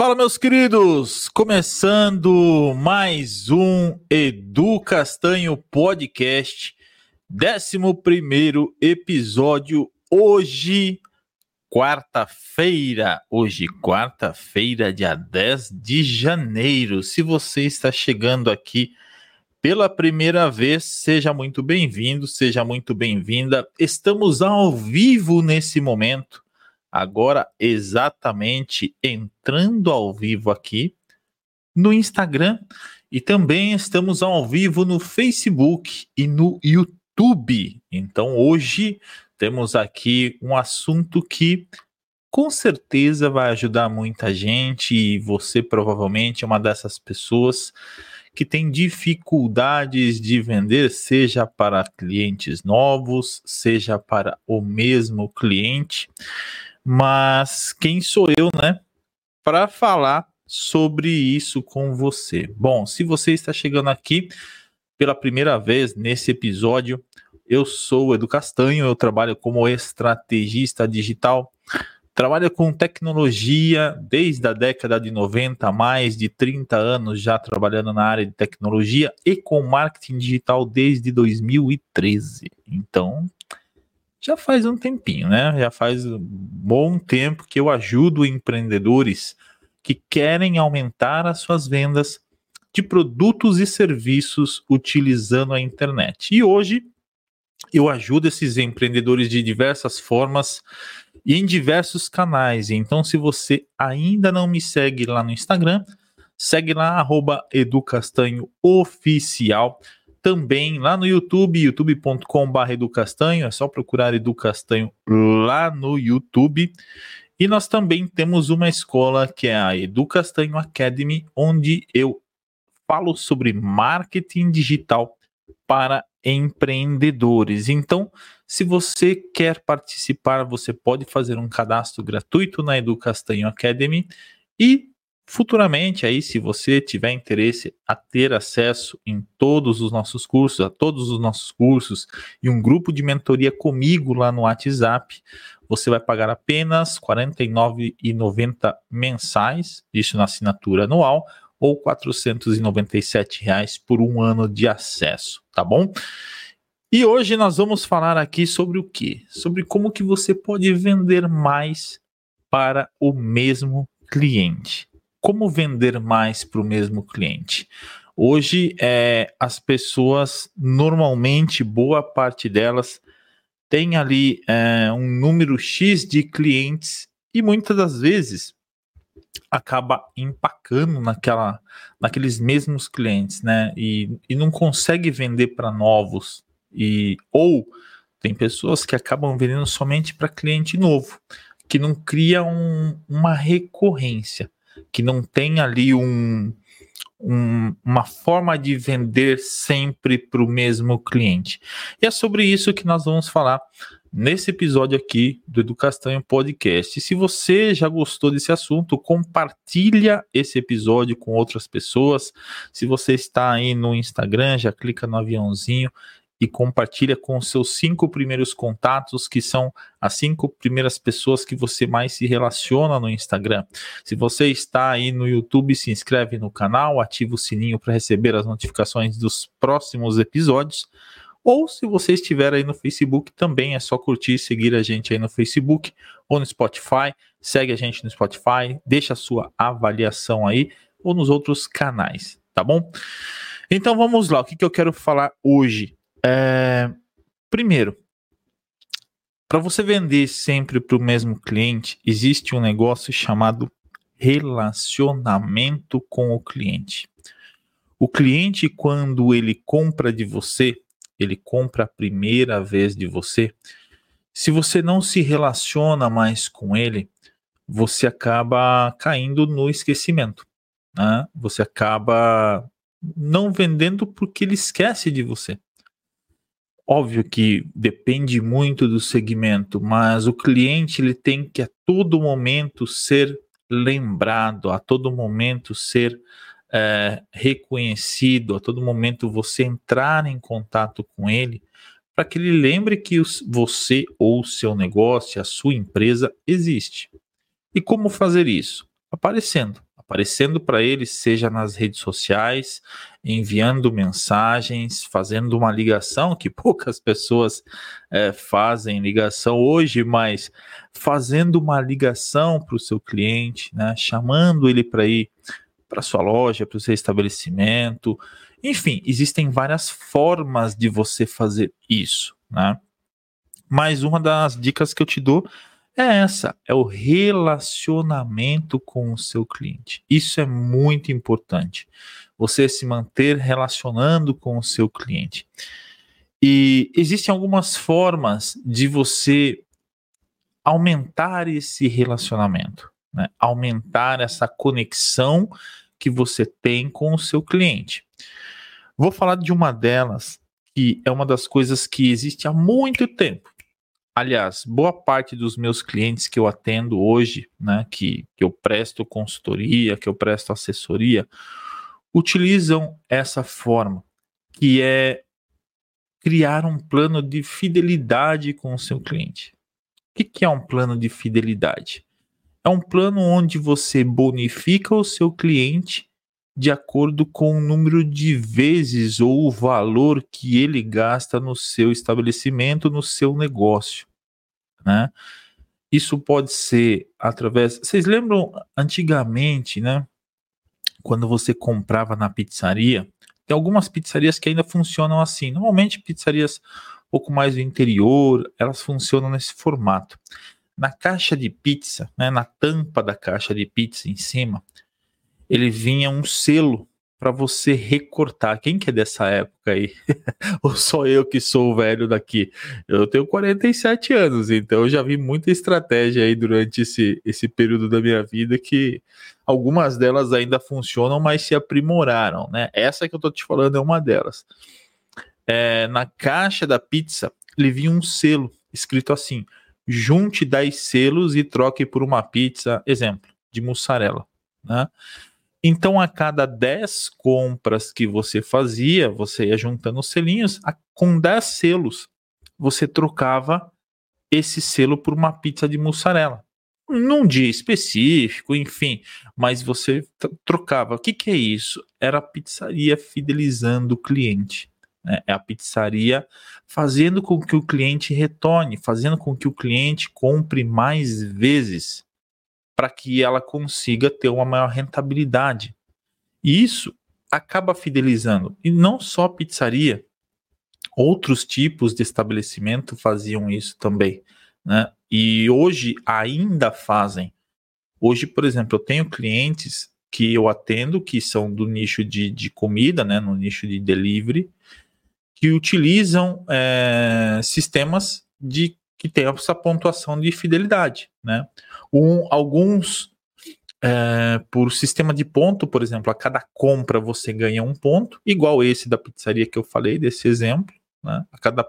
Fala, meus queridos! Começando mais um Edu Castanho Podcast, 11 episódio. Hoje, quarta-feira. Hoje, quarta-feira, dia 10 de janeiro. Se você está chegando aqui pela primeira vez, seja muito bem-vindo, seja muito bem-vinda. Estamos ao vivo nesse momento agora exatamente entrando ao vivo aqui no Instagram e também estamos ao vivo no Facebook e no YouTube. Então hoje temos aqui um assunto que com certeza vai ajudar muita gente e você provavelmente é uma dessas pessoas que tem dificuldades de vender, seja para clientes novos, seja para o mesmo cliente. Mas quem sou eu, né, para falar sobre isso com você? Bom, se você está chegando aqui pela primeira vez nesse episódio, eu sou o Edu Castanho, eu trabalho como estrategista digital, trabalho com tecnologia desde a década de 90, mais de 30 anos já trabalhando na área de tecnologia e com marketing digital desde 2013. Então, já faz um tempinho, né? Já faz um bom tempo que eu ajudo empreendedores que querem aumentar as suas vendas de produtos e serviços utilizando a internet. E hoje eu ajudo esses empreendedores de diversas formas e em diversos canais. Então, se você ainda não me segue lá no Instagram, segue lá, arroba educastanhooficial também lá no YouTube, youtube.com.br educastanho, é só procurar Edu Castanho lá no YouTube. E nós também temos uma escola que é a Edu Castanho Academy, onde eu falo sobre marketing digital para empreendedores. Então, se você quer participar, você pode fazer um cadastro gratuito na Edu Castanho Academy e Futuramente, aí, se você tiver interesse a ter acesso em todos os nossos cursos, a todos os nossos cursos e um grupo de mentoria comigo lá no WhatsApp, você vai pagar apenas R$ 49,90 mensais, isso na assinatura anual, ou 497 reais por um ano de acesso, tá bom? E hoje nós vamos falar aqui sobre o que? Sobre como que você pode vender mais para o mesmo cliente como vender mais para o mesmo cliente? Hoje, é, as pessoas, normalmente, boa parte delas, tem ali é, um número X de clientes e muitas das vezes acaba empacando naquela, naqueles mesmos clientes, né? E, e não consegue vender para novos. E, ou tem pessoas que acabam vendendo somente para cliente novo, que não cria um, uma recorrência que não tem ali um, um, uma forma de vender sempre para o mesmo cliente. E é sobre isso que nós vamos falar nesse episódio aqui do Edu Castanho Podcast. E se você já gostou desse assunto, compartilha esse episódio com outras pessoas. Se você está aí no Instagram, já clica no aviãozinho e compartilha com seus cinco primeiros contatos, que são as cinco primeiras pessoas que você mais se relaciona no Instagram. Se você está aí no YouTube, se inscreve no canal, ativa o sininho para receber as notificações dos próximos episódios. Ou se você estiver aí no Facebook, também é só curtir e seguir a gente aí no Facebook ou no Spotify. Segue a gente no Spotify, deixa a sua avaliação aí ou nos outros canais, tá bom? Então vamos lá, o que, que eu quero falar hoje? É, primeiro, para você vender sempre para o mesmo cliente, existe um negócio chamado relacionamento com o cliente. O cliente, quando ele compra de você, ele compra a primeira vez de você. Se você não se relaciona mais com ele, você acaba caindo no esquecimento. Né? Você acaba não vendendo porque ele esquece de você. Óbvio que depende muito do segmento, mas o cliente ele tem que a todo momento ser lembrado, a todo momento ser é, reconhecido, a todo momento você entrar em contato com ele, para que ele lembre que os, você ou seu negócio, a sua empresa existe. E como fazer isso? Aparecendo, aparecendo para ele, seja nas redes sociais, enviando mensagens, fazendo uma ligação, que poucas pessoas é, fazem ligação hoje, mas fazendo uma ligação para o seu cliente, né, chamando ele para ir para sua loja, para o seu estabelecimento. Enfim, existem várias formas de você fazer isso, né? Mas uma das dicas que eu te dou é essa, é o relacionamento com o seu cliente. Isso é muito importante. Você se manter relacionando com o seu cliente. E existem algumas formas de você aumentar esse relacionamento, né? aumentar essa conexão que você tem com o seu cliente. Vou falar de uma delas que é uma das coisas que existe há muito tempo Aliás, boa parte dos meus clientes que eu atendo hoje, né, que, que eu presto consultoria, que eu presto assessoria, utilizam essa forma, que é criar um plano de fidelidade com o seu cliente. O que, que é um plano de fidelidade? É um plano onde você bonifica o seu cliente de acordo com o número de vezes ou o valor que ele gasta no seu estabelecimento, no seu negócio né? Isso pode ser através. Vocês lembram antigamente, né? Quando você comprava na pizzaria, tem algumas pizzarias que ainda funcionam assim. Normalmente pizzarias um pouco mais do interior, elas funcionam nesse formato. Na caixa de pizza, né, na tampa da caixa de pizza em cima, ele vinha um selo para você recortar. Quem que é dessa época aí? Ou só eu que sou o velho daqui? Eu tenho 47 anos, então eu já vi muita estratégia aí durante esse, esse período da minha vida que algumas delas ainda funcionam, mas se aprimoraram, né? Essa que eu tô te falando é uma delas. É, na caixa da pizza, ele vinha um selo escrito assim: junte 10 selos e troque por uma pizza, exemplo, de mussarela, né? Então, a cada 10 compras que você fazia, você ia juntando os selinhos, a, com 10 selos, você trocava esse selo por uma pizza de mussarela. Num dia específico, enfim, mas você trocava. O que, que é isso? Era a pizzaria fidelizando o cliente. Né? É a pizzaria fazendo com que o cliente retorne, fazendo com que o cliente compre mais vezes para que ela consiga ter uma maior rentabilidade. E isso acaba fidelizando. E não só a pizzaria, outros tipos de estabelecimento faziam isso também. Né? E hoje ainda fazem. Hoje, por exemplo, eu tenho clientes que eu atendo que são do nicho de, de comida, né, no nicho de delivery, que utilizam é, sistemas de que tem essa pontuação de fidelidade, né? Um, alguns é, por sistema de ponto, por exemplo, a cada compra você ganha um ponto, igual esse da pizzaria que eu falei, desse exemplo, né? A cada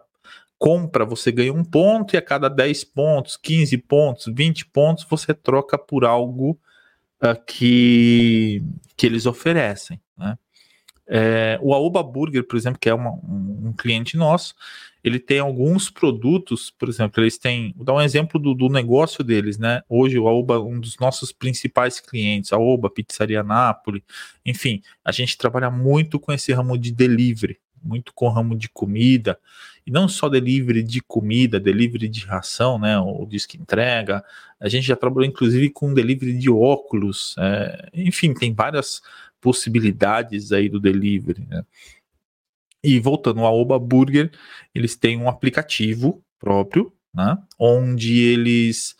compra você ganha um ponto e a cada 10 pontos, 15 pontos, 20 pontos você troca por algo uh, que, que eles oferecem, né? É, o Aoba Burger, por exemplo, que é uma, um, um, cliente nosso, ele tem alguns produtos, por exemplo, eles têm, vou dar um exemplo do, do negócio deles, né? Hoje o Aoba, um dos nossos principais clientes, a Aoba, Pizzaria Nápoles, enfim, a gente trabalha muito com esse ramo de delivery, muito com o ramo de comida, e não só delivery de comida, delivery de ração, né? O disque entrega, a gente já trabalhou inclusive com delivery de óculos, é, enfim, tem várias possibilidades aí do delivery, né? E voltando ao Oba Burger, eles têm um aplicativo próprio, né? Onde eles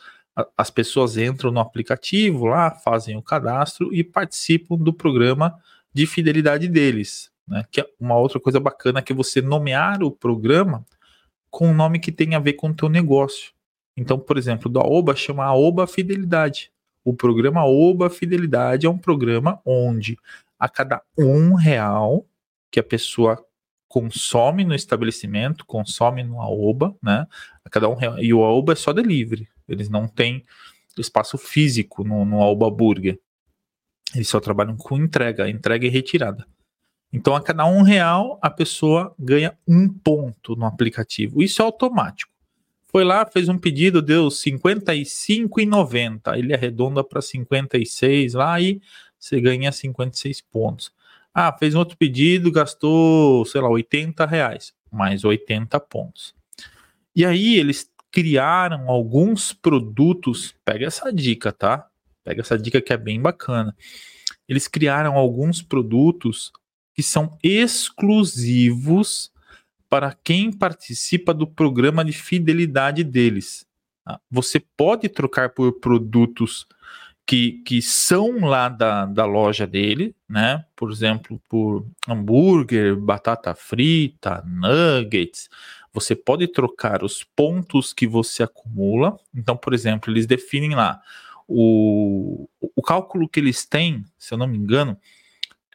as pessoas entram no aplicativo lá, fazem o cadastro e participam do programa de fidelidade deles, né? Que é uma outra coisa bacana que é você nomear o programa com um nome que tem a ver com o teu negócio. Então, por exemplo, da Oba chama Oba Fidelidade. O programa Oba Fidelidade é um programa onde a cada um real que a pessoa consome no estabelecimento, consome no Aoba, né? Cada um. E o Aoba é só delivery. Eles não têm espaço físico no, no Aoba Burger. Eles só trabalham com entrega, entrega e retirada. Então, a cada um real, a pessoa ganha um ponto no aplicativo. Isso é automático. Foi lá, fez um pedido, deu R$ 55,90. Ele arredonda para 56 lá e você ganha 56 pontos. Ah, fez um outro pedido, gastou, sei lá, 80 reais, mais 80 pontos. E aí eles criaram alguns produtos, pega essa dica, tá? Pega essa dica que é bem bacana. Eles criaram alguns produtos que são exclusivos para quem participa do programa de fidelidade deles. Tá? Você pode trocar por produtos que, que são lá da, da loja dele, né? Por exemplo, por hambúrguer, batata frita, nuggets. Você pode trocar os pontos que você acumula. Então, por exemplo, eles definem lá o, o cálculo que eles têm, se eu não me engano,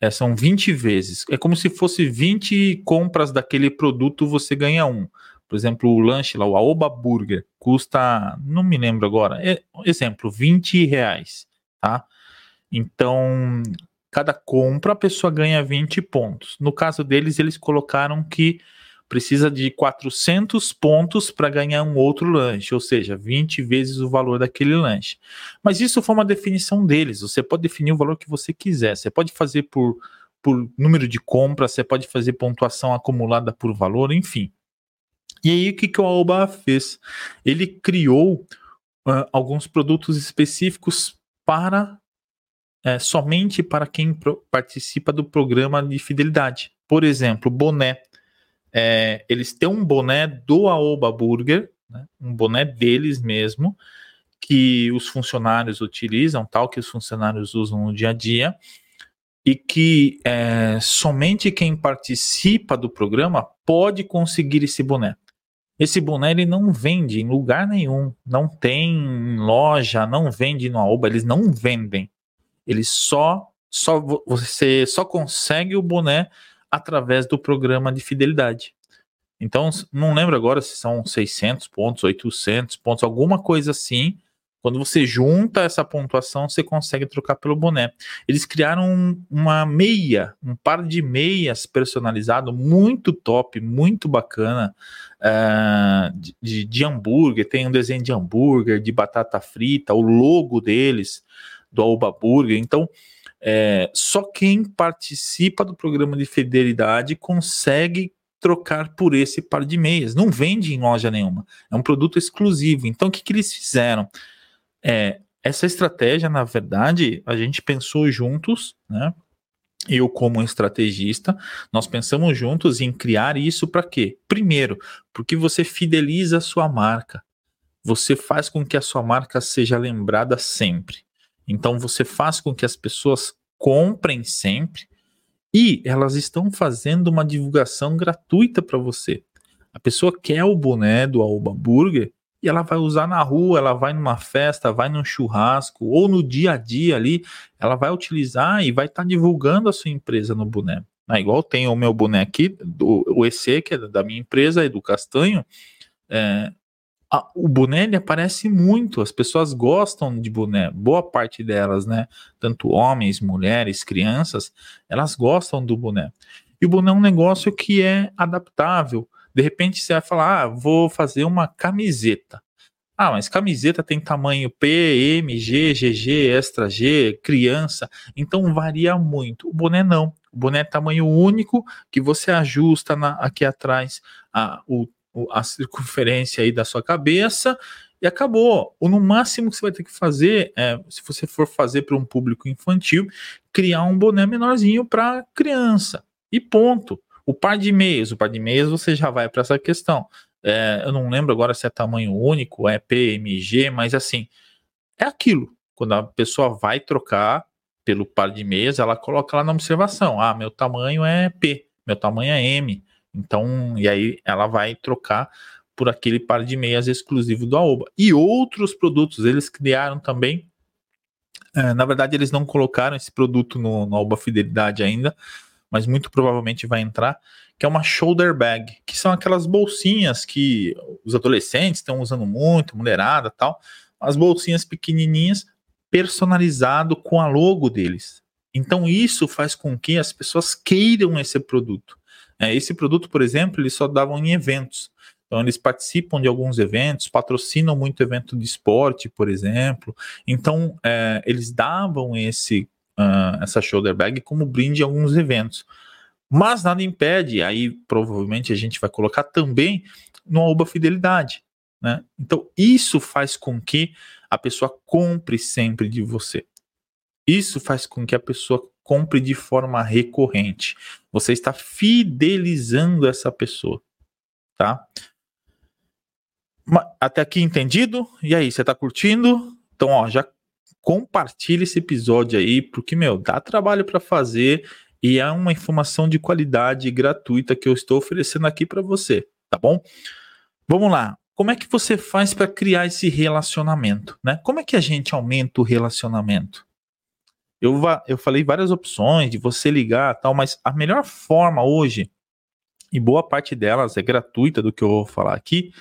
é, são 20 vezes. É como se fosse 20 compras daquele produto, você ganha um. Por exemplo, o lanche lá, o Aoba Burger, custa, não me lembro agora, é, exemplo, 20 reais, tá? Então, cada compra a pessoa ganha 20 pontos. No caso deles, eles colocaram que precisa de 400 pontos para ganhar um outro lanche, ou seja, 20 vezes o valor daquele lanche. Mas isso foi uma definição deles. Você pode definir o valor que você quiser. Você pode fazer por, por número de compras, você pode fazer pontuação acumulada por valor, enfim. E aí, o que, que o Aoba fez? Ele criou uh, alguns produtos específicos para é, somente para quem participa do programa de fidelidade. Por exemplo, boné. É, eles têm um boné do Aoba Burger, né, um boné deles mesmo, que os funcionários utilizam, tal que os funcionários usam no dia a dia, e que é, somente quem participa do programa pode conseguir esse boné. Esse boné ele não vende em lugar nenhum, não tem loja, não vende no Aoba, eles não vendem. Eles só só você só consegue o boné através do programa de fidelidade. Então, não lembro agora se são 600 pontos, 800 pontos, alguma coisa assim, quando você junta essa pontuação, você consegue trocar pelo boné. Eles criaram uma meia, um par de meias personalizado, muito top, muito bacana, uh, de, de, hambúrguer. Tem um desenho de hambúrguer, de batata frita, o logo deles, do Alba Burger. Então, é, só quem participa do programa de fidelidade consegue trocar por esse par de meias. Não vende em loja nenhuma. É um produto exclusivo. Então, o que, que eles fizeram? É, essa estratégia, na verdade, a gente pensou juntos, né? Eu, como estrategista, nós pensamos juntos em criar isso para quê? Primeiro, porque você fideliza a sua marca. Você faz com que a sua marca seja lembrada sempre. Então, você faz com que as pessoas comprem sempre e elas estão fazendo uma divulgação gratuita para você. A pessoa quer o boné do Alba Burger e ela vai usar na rua, ela vai numa festa, vai num churrasco ou no dia a dia ali, ela vai utilizar e vai estar tá divulgando a sua empresa no boné. Ah, igual tem o meu boné aqui, do, o EC, que é da minha empresa, do Castanho, é, a, o boné ele aparece muito, as pessoas gostam de boné, boa parte delas, né? Tanto homens, mulheres, crianças, elas gostam do boné. E o boné é um negócio que é adaptável. De repente você vai falar, ah, vou fazer uma camiseta. Ah, mas camiseta tem tamanho P, M, G, GG, extra G, criança, então varia muito. O boné não. O boné é tamanho único que você ajusta na, aqui atrás a, o, a circunferência aí da sua cabeça e acabou. Ou no máximo que você vai ter que fazer, é, se você for fazer para um público infantil, criar um boné menorzinho para criança. E ponto. O par de meias, o par de meias você já vai para essa questão. É, eu não lembro agora se é tamanho único, é PMG, mas assim, é aquilo. Quando a pessoa vai trocar pelo par de meias, ela coloca lá na observação: ah, meu tamanho é P, meu tamanho é M. Então, e aí ela vai trocar por aquele par de meias exclusivo do Aoba. E outros produtos, eles criaram também. É, na verdade, eles não colocaram esse produto no, no Aoba Fidelidade ainda, mas muito provavelmente vai entrar, que é uma shoulder bag, que são aquelas bolsinhas que os adolescentes estão usando muito, mulherada tal, as bolsinhas pequenininhas personalizado com a logo deles. Então isso faz com que as pessoas queiram esse produto. É, esse produto, por exemplo, eles só davam em eventos. Então, eles participam de alguns eventos, patrocinam muito evento de esporte, por exemplo. Então, é, eles davam esse uh, essa shoulder bag como brinde em alguns eventos. Mas nada impede, aí provavelmente a gente vai colocar também no Aoba Fidelidade. Né? Então, isso faz com que a pessoa compre sempre de você. Isso faz com que a pessoa compre de forma recorrente. Você está fidelizando essa pessoa, tá? Até aqui entendido? E aí, você está curtindo? Então, ó, já compartilha esse episódio aí, porque, meu, dá trabalho para fazer e é uma informação de qualidade gratuita que eu estou oferecendo aqui para você, tá bom? Vamos lá. Como é que você faz para criar esse relacionamento, né? Como é que a gente aumenta o relacionamento? Eu, eu falei várias opções de você ligar tal, mas a melhor forma hoje, e boa parte delas é gratuita do que eu vou falar aqui,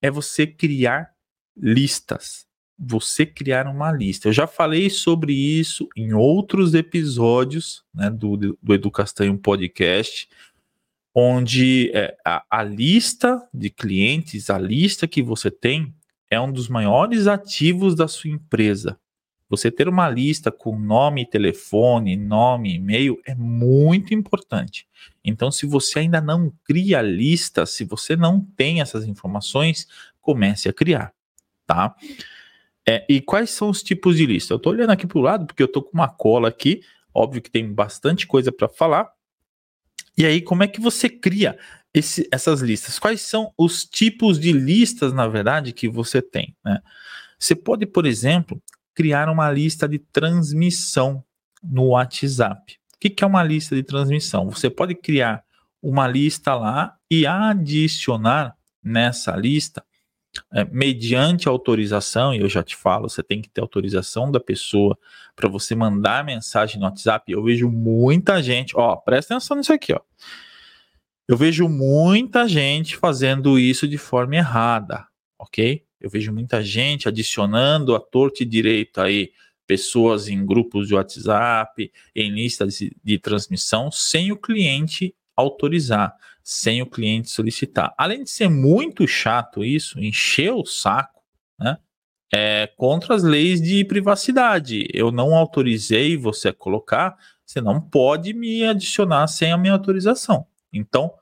é você criar listas. Você criar uma lista. Eu já falei sobre isso em outros episódios né, do, do Edu Castanho Podcast, onde é, a, a lista de clientes, a lista que você tem, é um dos maiores ativos da sua empresa. Você ter uma lista com nome, telefone, nome, e-mail é muito importante. Então, se você ainda não cria lista, se você não tem essas informações, comece a criar, tá? É, e quais são os tipos de lista? Eu estou olhando aqui para o lado porque eu estou com uma cola aqui. Óbvio que tem bastante coisa para falar. E aí, como é que você cria esse, essas listas? Quais são os tipos de listas, na verdade, que você tem? Né? Você pode, por exemplo, criar uma lista de transmissão no WhatsApp. O que, é uma lista de transmissão? Você pode criar uma lista lá e adicionar nessa lista, é, mediante autorização, e eu já te falo, você tem que ter autorização da pessoa para você mandar mensagem no WhatsApp. Eu vejo muita gente, ó, presta atenção nisso aqui, ó. Eu vejo muita gente fazendo isso de forma errada, ok? Eu vejo muita gente adicionando a torta e direito aí pessoas em grupos de WhatsApp, em listas de, de transmissão, sem o cliente autorizar, sem o cliente solicitar. Além de ser muito chato isso, encher o saco, né? É contra as leis de privacidade. Eu não autorizei você a colocar, você não pode me adicionar sem a minha autorização. Então,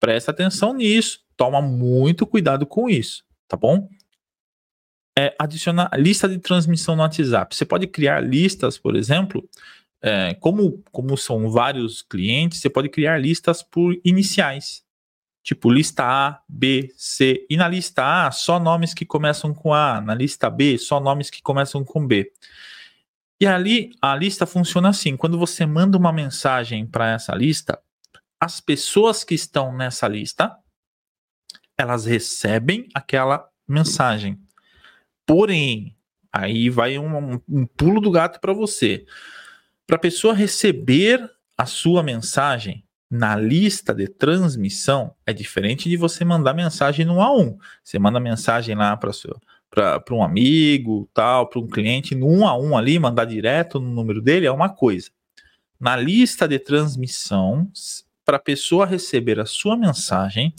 presta atenção nisso, toma muito cuidado com isso, tá bom? é, adicionar lista de transmissão no WhatsApp. Você pode criar listas, por exemplo, é, como, como são vários clientes, você pode criar listas por iniciais. Tipo lista A, B, C. E na lista A, só nomes que começam com A. Na lista B, só nomes que começam com B. E ali a lista funciona assim: quando você manda uma mensagem para essa lista, as pessoas que estão nessa lista elas recebem aquela mensagem. Porém, aí vai um, um pulo do gato para você. Para a pessoa receber a sua mensagem na lista de transmissão, é diferente de você mandar mensagem no A1. Você manda mensagem lá para para um amigo, tal, para um cliente, no um a um ali, mandar direto no número dele é uma coisa. Na lista de transmissão, para a pessoa receber a sua mensagem,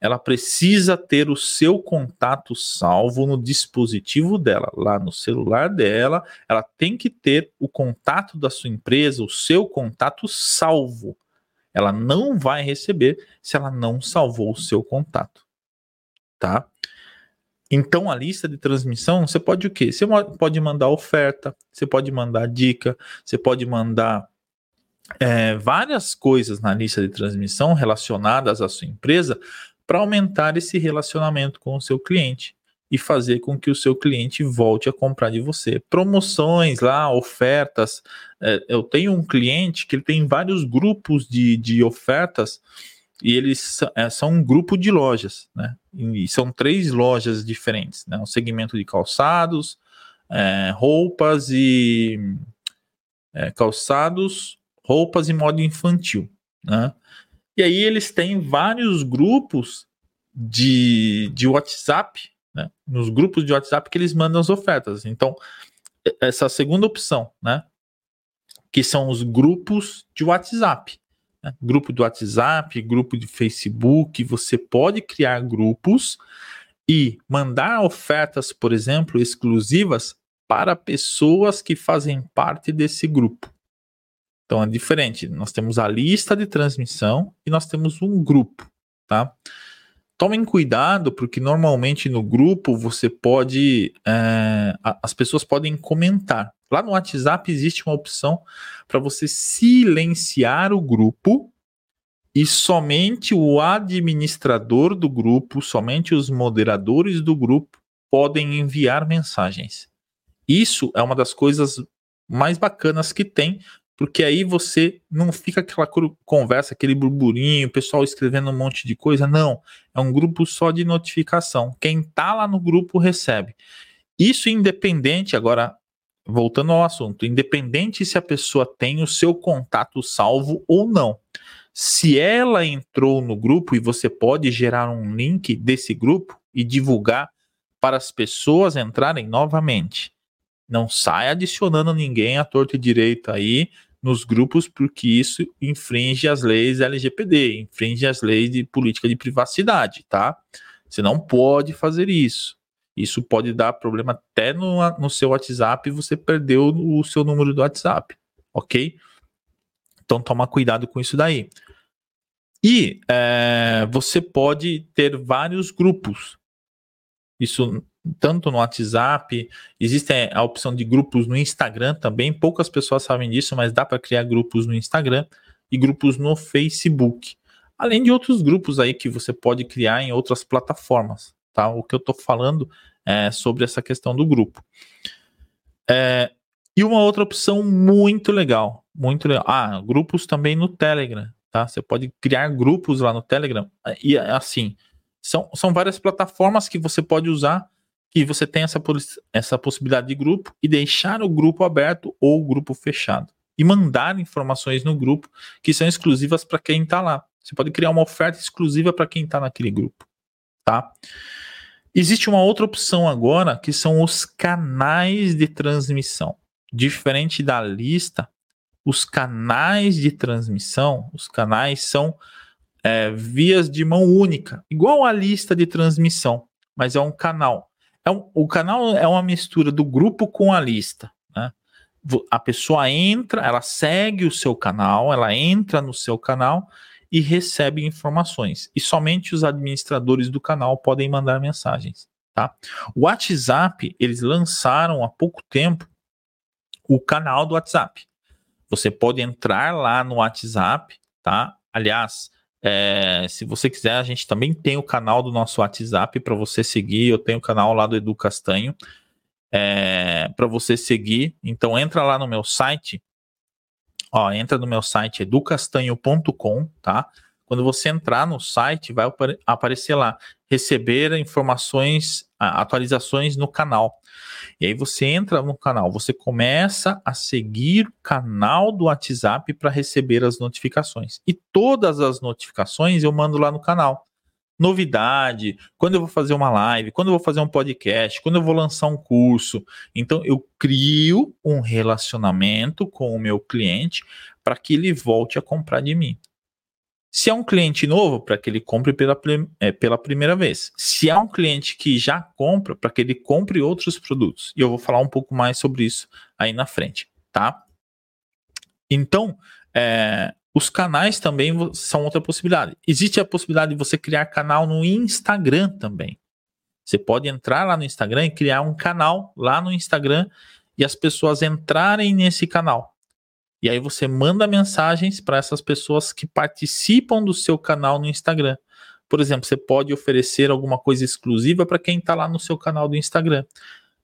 ela precisa ter o seu contato salvo no dispositivo dela, lá no celular dela, ela tem que ter o contato da sua empresa, o seu contato salvo. Ela não vai receber se ela não salvou o seu contato. Tá? Então, a lista de transmissão, você pode o quê? Você pode mandar oferta, você pode mandar dica, você pode mandar é, várias coisas na lista de transmissão relacionadas à sua empresa para aumentar esse relacionamento com o seu cliente e fazer com que o seu cliente volte a comprar de você. Promoções lá, ofertas. É, eu tenho um cliente que ele tem vários grupos de, de ofertas e eles é, são um grupo de lojas, né? E são três lojas diferentes, né? Um segmento de calçados, é, roupas e é, calçados, roupas e moda infantil, né? E aí eles têm vários grupos de, de WhatsApp, né? Nos grupos de WhatsApp que eles mandam as ofertas. Então, essa segunda opção, né? Que são os grupos de WhatsApp. Né? Grupo de WhatsApp, grupo de Facebook, você pode criar grupos e mandar ofertas, por exemplo, exclusivas para pessoas que fazem parte desse grupo. Então é diferente. Nós temos a lista de transmissão e nós temos um grupo, tá? Tomem cuidado, porque normalmente no grupo você pode. É, as pessoas podem comentar. Lá no WhatsApp existe uma opção para você silenciar o grupo e somente o administrador do grupo, somente os moderadores do grupo podem enviar mensagens. Isso é uma das coisas mais bacanas que tem, porque aí você não fica aquela conversa, aquele burburinho, o pessoal escrevendo um monte de coisa. Não, é um grupo só de notificação. Quem tá lá no grupo recebe. Isso independente, agora, voltando ao assunto, independente se a pessoa tem o seu contato salvo ou não. Se ela entrou no grupo e você pode gerar um link desse grupo e divulgar para as pessoas entrarem novamente. Não sai adicionando ninguém à torta e direito aí nos grupos, porque isso infringe as leis LGPD, infringe as leis de política de privacidade, tá? Você não pode fazer isso. Isso pode dar problema até no, no seu WhatsApp você perdeu o seu número do WhatsApp, ok? Então toma cuidado com isso daí. E é, você pode ter vários grupos. Isso tanto no WhatsApp, existe é, a opção de grupos no Instagram também. Poucas pessoas sabem disso, mas dá para criar grupos no Instagram e grupos no Facebook. Além de outros grupos aí que você pode criar em outras plataformas, tá? O que eu estou falando é sobre essa questão do grupo. É, e uma outra opção muito legal, muito legal. Ah, grupos também no Telegram, tá? Você pode criar grupos lá no Telegram e assim são, são várias plataformas que você pode usar que você tem essa, essa possibilidade de grupo e deixar o grupo aberto ou o grupo fechado. E mandar informações no grupo que são exclusivas para quem está lá. Você pode criar uma oferta exclusiva para quem está naquele grupo. Tá? Existe uma outra opção agora que são os canais de transmissão. Diferente da lista, os canais de transmissão, os canais são é, vias de mão única, igual a lista de transmissão, mas é um canal. É um, o canal é uma mistura do grupo com a lista. Né? A pessoa entra, ela segue o seu canal, ela entra no seu canal e recebe informações. E somente os administradores do canal podem mandar mensagens. Tá? O WhatsApp, eles lançaram há pouco tempo o canal do WhatsApp. Você pode entrar lá no WhatsApp, tá? Aliás, é, se você quiser, a gente também tem o canal do nosso WhatsApp para você seguir. Eu tenho o canal lá do Edu Castanho é, para você seguir. Então entra lá no meu site. Ó, entra no meu site educastanho.com, tá? Quando você entrar no site, vai aparecer lá receber informações, atualizações no canal. E aí você entra no canal, você começa a seguir o canal do WhatsApp para receber as notificações. E todas as notificações eu mando lá no canal. Novidade, quando eu vou fazer uma live, quando eu vou fazer um podcast, quando eu vou lançar um curso. Então eu crio um relacionamento com o meu cliente para que ele volte a comprar de mim. Se é um cliente novo, para que ele compre pela, é, pela primeira vez. Se é um cliente que já compra, para que ele compre outros produtos. E eu vou falar um pouco mais sobre isso aí na frente, tá? Então, é, os canais também são outra possibilidade. Existe a possibilidade de você criar canal no Instagram também. Você pode entrar lá no Instagram e criar um canal lá no Instagram e as pessoas entrarem nesse canal. E aí você manda mensagens para essas pessoas que participam do seu canal no Instagram. Por exemplo, você pode oferecer alguma coisa exclusiva para quem está lá no seu canal do Instagram.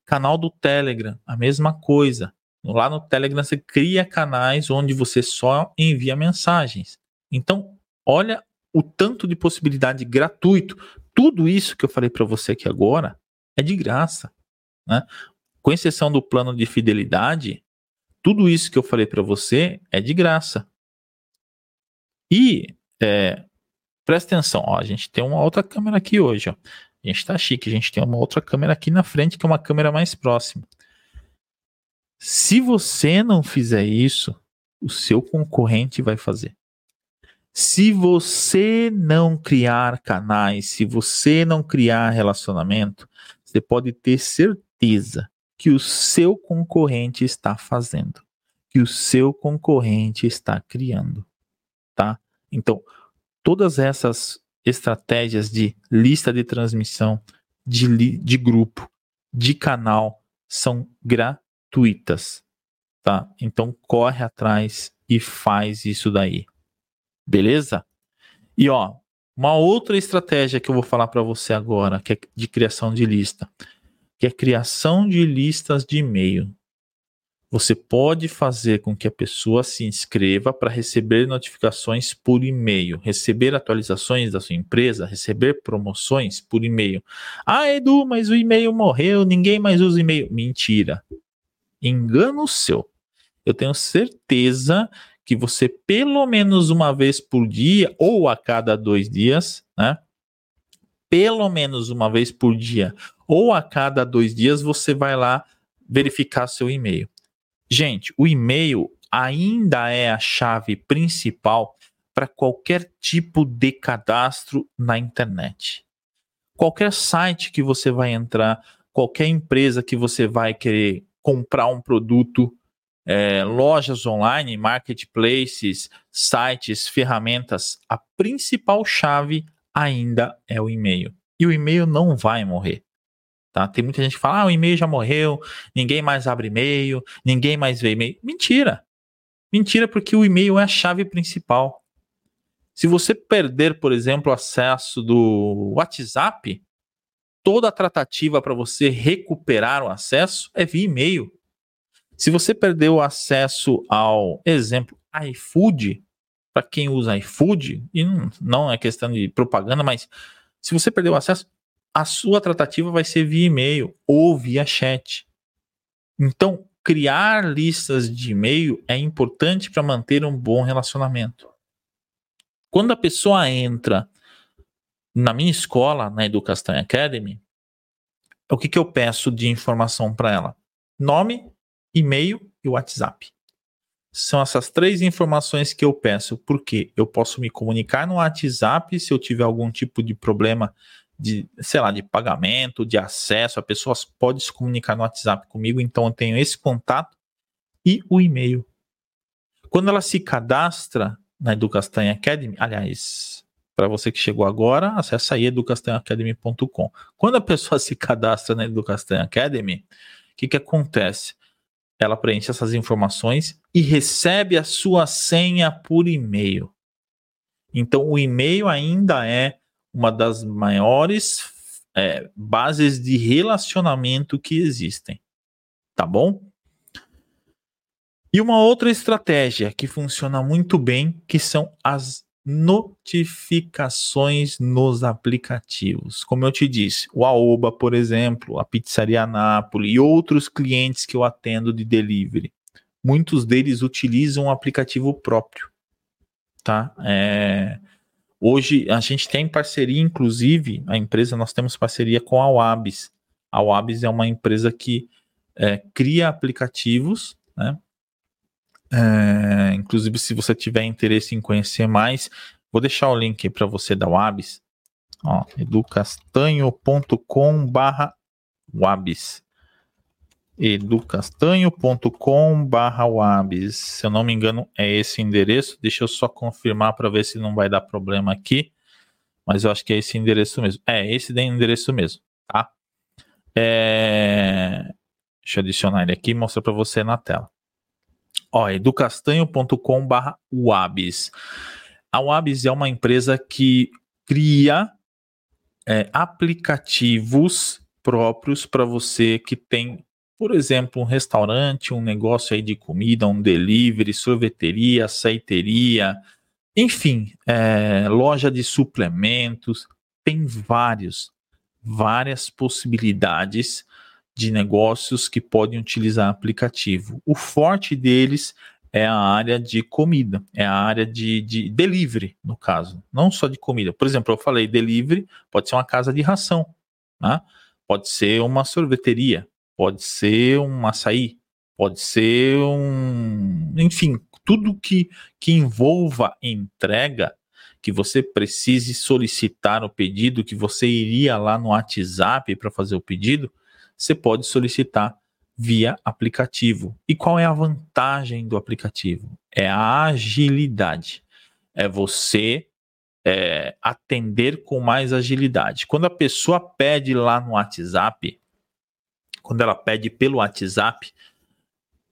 Canal do Telegram, a mesma coisa. Lá no Telegram você cria canais onde você só envia mensagens. Então, olha o tanto de possibilidade gratuito. Tudo isso que eu falei para você aqui agora é de graça. Né? Com exceção do plano de fidelidade, tudo isso que eu falei para você é de graça. E é, presta atenção, ó, a gente tem uma outra câmera aqui hoje. Ó. A gente está chique, a gente tem uma outra câmera aqui na frente, que é uma câmera mais próxima. Se você não fizer isso, o seu concorrente vai fazer. Se você não criar canais, se você não criar relacionamento, você pode ter certeza que o seu concorrente está fazendo. que o seu concorrente está criando, tá? Então, todas essas estratégias de lista de transmissão, de, de grupo, de canal, são gratuitas, tá? Então, corre atrás e faz isso daí, beleza? E ó, uma outra estratégia que eu vou falar para você agora, que é de criação de lista, que é criação de listas de e-mail. Você pode fazer com que a pessoa se inscreva para receber notificações por e-mail, receber atualizações da sua empresa, receber promoções por e-mail. Ah, Edu, mas o e-mail morreu, ninguém mais usa e-mail. Mentira. Engano seu. Eu tenho certeza que você, pelo menos uma vez por dia, ou a cada dois dias, né? Pelo menos uma vez por dia, ou a cada dois dias, você vai lá verificar seu e-mail. Gente, o e-mail ainda é a chave principal para qualquer tipo de cadastro na internet. Qualquer site que você vai entrar, qualquer empresa que você vai querer comprar um produto, é, lojas online, marketplaces, sites, ferramentas, a principal chave ainda é o e-mail. E o e-mail não vai morrer. Tá? Tem muita gente que fala: ah, o e-mail já morreu, ninguém mais abre e-mail, ninguém mais vê e-mail. Mentira! Mentira, porque o e-mail é a chave principal. Se você perder, por exemplo, o acesso do WhatsApp, toda a tratativa para você recuperar o acesso é via e-mail. Se você perder o acesso ao exemplo iFood, para quem usa iFood, e não, não é questão de propaganda, mas se você perder o acesso, a sua tratativa vai ser via e-mail ou via chat. Então, criar listas de e-mail é importante para manter um bom relacionamento. Quando a pessoa entra na minha escola, na Educação Academy, o que, que eu peço de informação para ela? Nome, e-mail e WhatsApp. São essas três informações que eu peço, porque eu posso me comunicar no WhatsApp se eu tiver algum tipo de problema de, sei lá, de pagamento, de acesso, a pessoa pode se comunicar no WhatsApp comigo, então eu tenho esse contato e o e-mail. Quando ela se cadastra na Educastanha Academy, aliás, para você que chegou agora, acessa aí educastanhacademy.com. Quando a pessoa se cadastra na Educastanha Academy, o que, que acontece? Ela preenche essas informações e recebe a sua senha por e-mail. Então, o e-mail ainda é uma das maiores é, bases de relacionamento que existem. Tá bom? E uma outra estratégia que funciona muito bem, que são as notificações nos aplicativos. Como eu te disse, o Aoba, por exemplo, a Pizzaria Napoli e outros clientes que eu atendo de delivery. Muitos deles utilizam um aplicativo próprio, tá? É, Hoje a gente tem parceria, inclusive, a empresa, nós temos parceria com a Wabis. A Wabis é uma empresa que é, cria aplicativos, né? É, inclusive, se você tiver interesse em conhecer mais, vou deixar o link para você da Wabis, educastanho.com/wabis educastanho.com/wabs. Se eu não me engano, é esse endereço. Deixa eu só confirmar para ver se não vai dar problema aqui. Mas eu acho que é esse endereço mesmo. É esse endereço mesmo, tá? É... Deixa eu adicionar ele aqui e mostrar para você na tela. Ó, educastanho.com/wabs. A Wabs é uma empresa que cria é, aplicativos próprios para você que tem por exemplo, um restaurante, um negócio aí de comida, um delivery, sorveteria, saiteria, enfim, é, loja de suplementos, tem vários, várias possibilidades de negócios que podem utilizar aplicativo. O forte deles é a área de comida, é a área de, de delivery, no caso, não só de comida. Por exemplo, eu falei delivery, pode ser uma casa de ração, né? pode ser uma sorveteria, pode ser um açaí, pode ser um. Enfim, tudo que, que envolva entrega, que você precise solicitar o pedido, que você iria lá no WhatsApp para fazer o pedido, você pode solicitar via aplicativo. E qual é a vantagem do aplicativo? É a agilidade. É você é, atender com mais agilidade. Quando a pessoa pede lá no WhatsApp, quando ela pede pelo WhatsApp,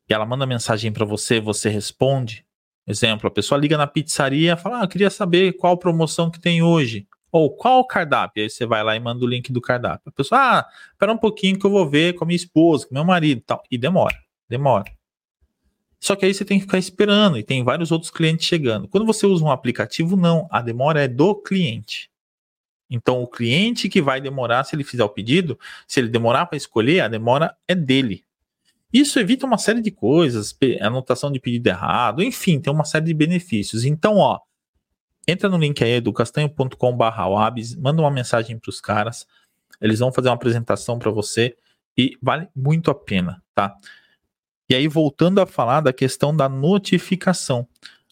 e ela manda mensagem para você, você responde. Exemplo, a pessoa liga na pizzaria e fala: ah, eu queria saber qual promoção que tem hoje. Ou qual cardápio? Aí você vai lá e manda o link do cardápio. A pessoa, ah, espera um pouquinho que eu vou ver com a minha esposa, com meu marido tal. E demora, demora. Só que aí você tem que ficar esperando e tem vários outros clientes chegando. Quando você usa um aplicativo, não. A demora é do cliente. Então, o cliente que vai demorar, se ele fizer o pedido, se ele demorar para escolher, a demora é dele. Isso evita uma série de coisas, anotação de pedido errado, enfim, tem uma série de benefícios. Então, ó, entra no link aí do castanho.com/wabs, manda uma mensagem para os caras, eles vão fazer uma apresentação para você e vale muito a pena, tá? E aí, voltando a falar da questão da notificação.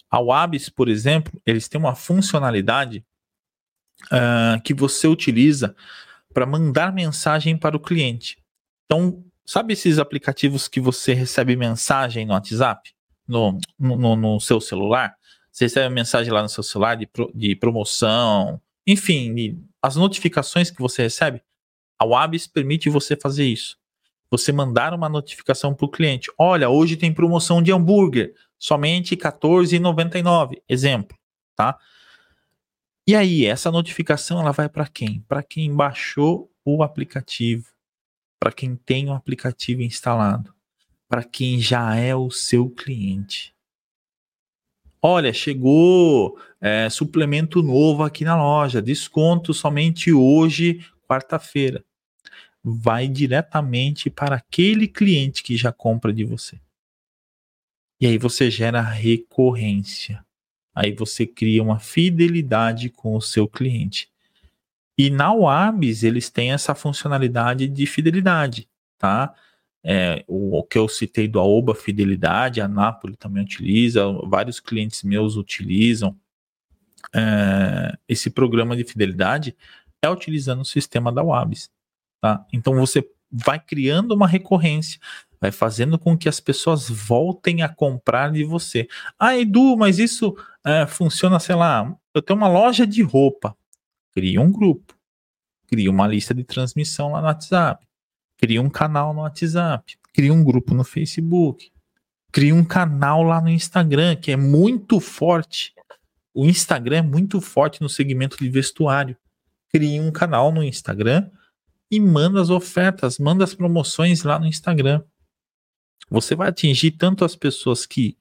A Wabs, por exemplo, eles têm uma funcionalidade uh, que você utiliza para mandar mensagem para o cliente. Então, sabe esses aplicativos que você recebe mensagem no WhatsApp? No, no, no seu celular? Você recebe mensagem lá no seu celular de, pro, de promoção, enfim, as notificações que você recebe. A Wabs permite você fazer isso você mandar uma notificação para o cliente. Olha, hoje tem promoção de hambúrguer, somente R$14,99. Exemplo, tá? E aí, essa notificação ela vai para quem? Para quem baixou o aplicativo, para quem tem o aplicativo instalado, para quem já é o seu cliente. Olha, chegou é, suplemento novo aqui na loja, desconto somente hoje, quarta-feira vai diretamente para aquele cliente que já compra de você. E aí você gera recorrência. Aí você cria uma fidelidade com o seu cliente. E na Wabs eles têm essa funcionalidade de fidelidade, tá? É, o, o, que eu citei do Aoba Fidelidade, a Napoli também utiliza, vários clientes meus utilizam é, esse programa de fidelidade, é utilizando o sistema da Wabs. Tá? Então você vai criando uma recorrência, vai fazendo com que as pessoas voltem a comprar de você. Ah, Edu, mas isso é, funciona, sei lá, eu tenho uma loja de roupa. Cria um grupo, cria uma lista de transmissão lá no WhatsApp, cria um canal no WhatsApp, cria um grupo no Facebook, cria um canal lá no Instagram, que é muito forte. O Instagram é muito forte no segmento de vestuário. Cria um canal no Instagram e manda as ofertas, manda as promoções lá no Instagram. Você vai atingir tanto as pessoas que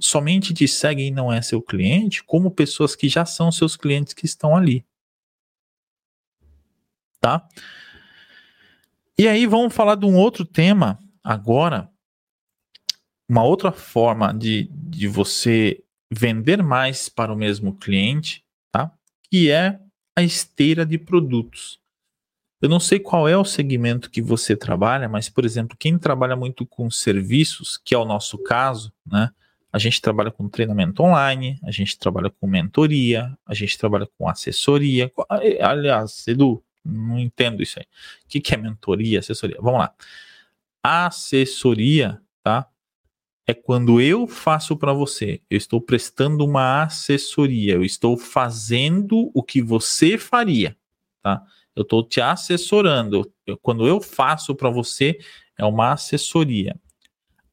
somente te seguem e não é seu cliente, como pessoas que já são seus clientes que estão ali. Tá? E aí vamos falar de um outro tema agora, uma outra forma de, de você vender mais para o mesmo cliente, tá? Que é a esteira de produtos. Eu não sei qual é o segmento que você trabalha, mas, por exemplo, quem trabalha muito com serviços, que é o nosso caso, né? A gente trabalha com treinamento online, a gente trabalha com mentoria, a gente trabalha com assessoria. Aliás, Edu, não entendo isso aí. O que, que é mentoria, assessoria? Vamos lá. Assessoria, tá? É quando eu faço para você. Eu estou prestando uma assessoria. Eu estou fazendo o que você faria, tá? Eu estou te assessorando. Eu, quando eu faço para você, é uma assessoria.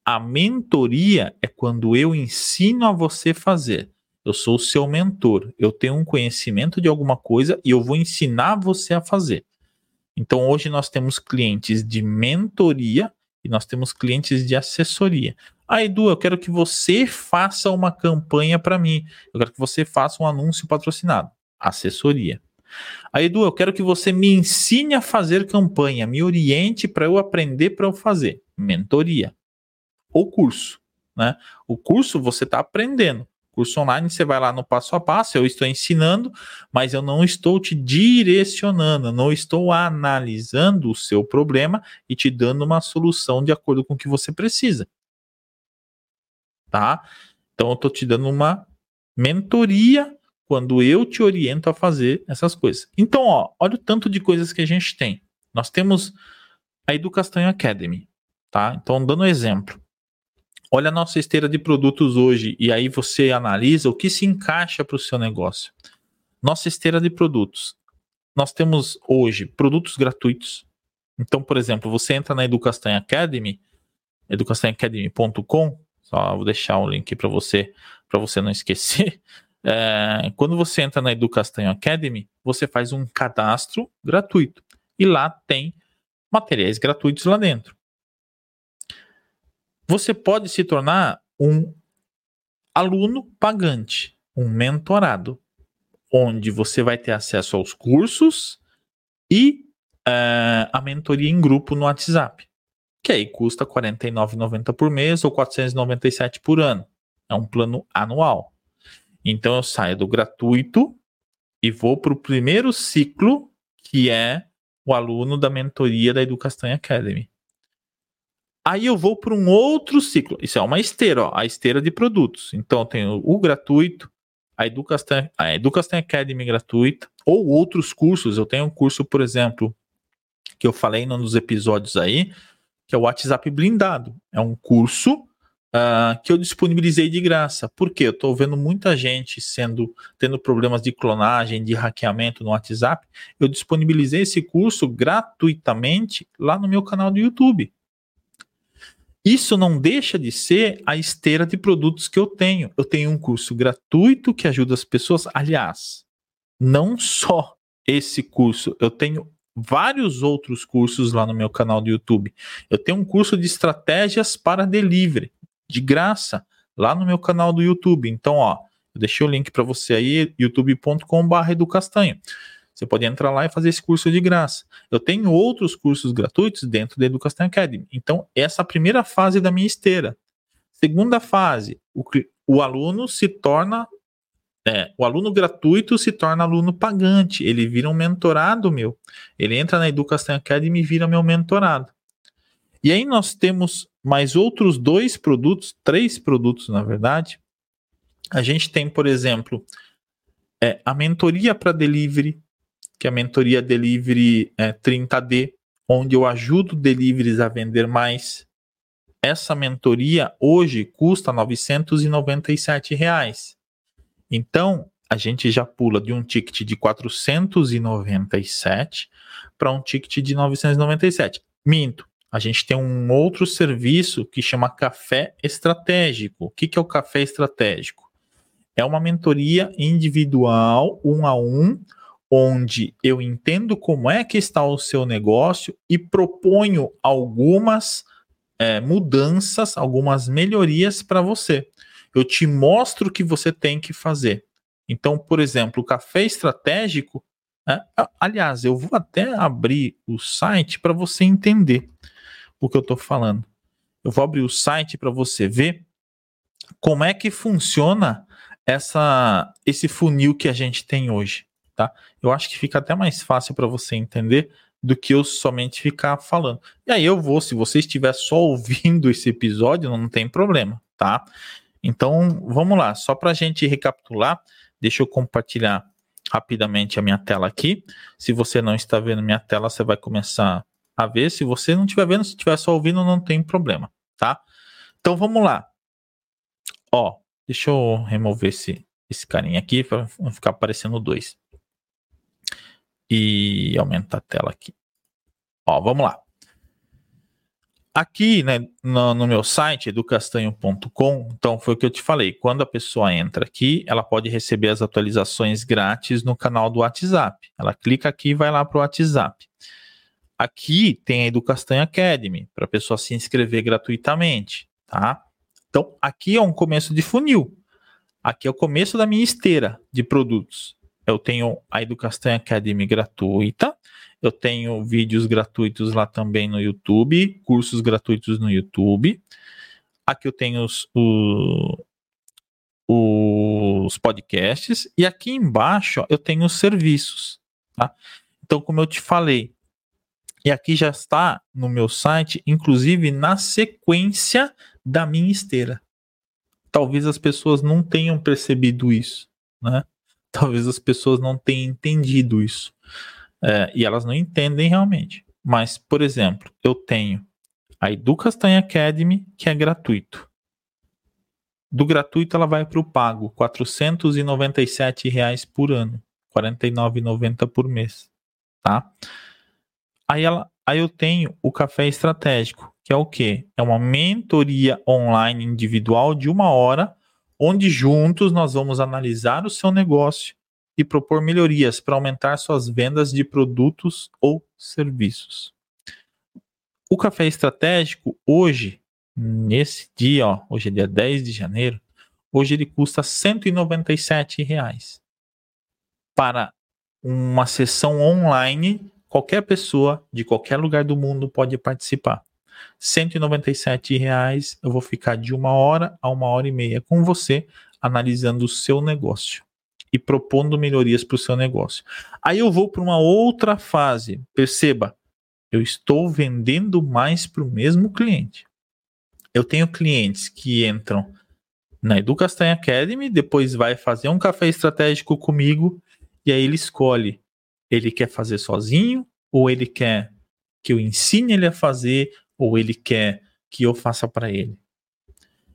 A mentoria é quando eu ensino a você fazer. Eu sou o seu mentor. Eu tenho um conhecimento de alguma coisa e eu vou ensinar você a fazer. Então hoje nós temos clientes de mentoria e nós temos clientes de assessoria. Ah, Edu, eu quero que você faça uma campanha para mim. Eu quero que você faça um anúncio patrocinado. Assessoria. Aí, Edu, eu quero que você me ensine a fazer campanha, me oriente para eu aprender para eu fazer. Mentoria. Ou curso. Né? O curso você está aprendendo. Curso online, você vai lá no passo a passo, eu estou ensinando, mas eu não estou te direcionando, não estou analisando o seu problema e te dando uma solução de acordo com o que você precisa. Tá? Então eu estou te dando uma mentoria quando eu te oriento a fazer essas coisas. Então, ó, olha o tanto de coisas que a gente tem. Nós temos a Educastanho Academy. tá? Então, dando um exemplo. Olha a nossa esteira de produtos hoje e aí você analisa o que se encaixa para o seu negócio. Nossa esteira de produtos. Nós temos hoje produtos gratuitos. Então, por exemplo, você entra na Educastanha Academy, educastanhaacademy.com, só vou deixar um link para você, para você não esquecer. É, quando você entra na Educastanha Academy, você faz um cadastro gratuito e lá tem materiais gratuitos lá dentro. Você pode se tornar um aluno pagante, um mentorado, onde você vai ter acesso aos cursos e uh, a mentoria em grupo no WhatsApp, que aí custa R$ 49,90 por mês ou R$ 497 por ano. É um plano anual. Então eu saio do gratuito e vou para o primeiro ciclo, que é o aluno da mentoria da Educação Academy. Aí eu vou para um outro ciclo. Isso é uma esteira, ó, a esteira de produtos. Então eu tenho o gratuito, a Educação, a Educação Academy gratuita, ou outros cursos. Eu tenho um curso, por exemplo, que eu falei nos episódios aí, que é o WhatsApp blindado. É um curso uh, que eu disponibilizei de graça. Por quê? Eu estou vendo muita gente sendo tendo problemas de clonagem, de hackeamento no WhatsApp. Eu disponibilizei esse curso gratuitamente lá no meu canal do YouTube. Isso não deixa de ser a esteira de produtos que eu tenho. Eu tenho um curso gratuito que ajuda as pessoas. Aliás, não só esse curso, eu tenho vários outros cursos lá no meu canal do YouTube. Eu tenho um curso de estratégias para delivery, de graça, lá no meu canal do YouTube. Então, ó, eu deixei o link para você aí, youtube.com/educastanho. Você pode entrar lá e fazer esse curso de graça. Eu tenho outros cursos gratuitos dentro da Educação Academy. Então, essa é a primeira fase da minha esteira. Segunda fase, o, o aluno se torna. É, o aluno gratuito se torna aluno pagante. Ele vira um mentorado meu. Ele entra na Educação Academy e vira meu mentorado. E aí nós temos mais outros dois produtos, três produtos, na verdade. A gente tem, por exemplo, é, a mentoria para delivery, que é a mentoria Delivery é, 30D, onde eu ajudo deliveries a vender mais. Essa mentoria hoje custa 997 reais. Então, a gente já pula de um ticket de 497 para um ticket de 997. Minto. A gente tem um outro serviço que chama Café Estratégico. O que, que é o Café Estratégico? É uma mentoria individual, um a um, onde eu entendo como é que está o seu negócio e proponho algumas é, mudanças, algumas melhorias para você. Eu te mostro o que você tem que fazer. Então, por exemplo, o café estratégico. Né? Aliás, eu vou até abrir o site para você entender o que eu estou falando. Eu vou abrir o site para você ver como é que funciona essa, esse funil que a gente tem hoje tá? Eu acho que fica até mais fácil para você entender do que eu somente ficar falando. E aí eu vou, se você estiver só ouvindo esse episódio, não tem problema, tá? Então, vamos lá, só para a gente recapitular, deixa eu compartilhar rapidamente a minha tela aqui. Se você não está vendo minha tela, você vai começar a ver. Se você não estiver vendo, se estiver só ouvindo, não tem problema, tá? Então, vamos lá. Ó, deixa eu remover esse, esse carinha aqui para ficar aparecendo dois e aumentar a tela aqui. Ó, vamos lá. Aqui, né, no, no meu site, educastanho.com, então foi o que eu te falei. Quando a pessoa entra aqui, ela pode receber as atualizações grátis no canal do WhatsApp. Ela clica aqui e vai lá para o WhatsApp. Aqui tem a Educastanho Academy, para a pessoa se inscrever gratuitamente, tá? Então, aqui é um começo de funil. Aqui é o começo da minha esteira de produtos eu tenho a Educação Academy gratuita, eu tenho vídeos gratuitos lá também no YouTube, cursos gratuitos no YouTube. Aqui eu tenho os, o, os podcasts e aqui embaixo ó, eu tenho os serviços, tá? Então, como eu te falei, e aqui já está no meu site, inclusive na sequência da minha esteira. Talvez as pessoas não tenham percebido isso, né? talvez as pessoas não tenham entendido isso. É, e elas não entendem realmente. Mas, por exemplo, eu tenho a Educastanha Academy, que é gratuito. Do gratuito ela vai para o pago, 497 reais por ano, R$ 49,90 por mês, tá? Aí, ela, aí eu tenho o café estratégico, que é o quê? É uma mentoria online individual de uma hora, onde juntos nós vamos analisar o seu negócio e propor melhorias para aumentar suas vendas de produtos ou serviços. O café estratégico, hoje, nesse dia, ó, hoje é dia 10 de janeiro, hoje ele custa 197 reais. Para uma sessão online, qualquer pessoa de qualquer lugar do mundo pode participar. 197 reais, eu vou ficar de uma hora a uma hora e meia com você, analisando o seu negócio e propondo melhorias para o seu negócio. Aí eu vou para uma outra fase. Perceba, eu estou vendendo mais para o mesmo cliente. Eu tenho clientes que entram na Educação Academy, depois vai fazer um café estratégico comigo e aí ele escolhe. Ele quer fazer sozinho ou ele quer que eu ensine ele a fazer ou ele quer que eu faça para ele.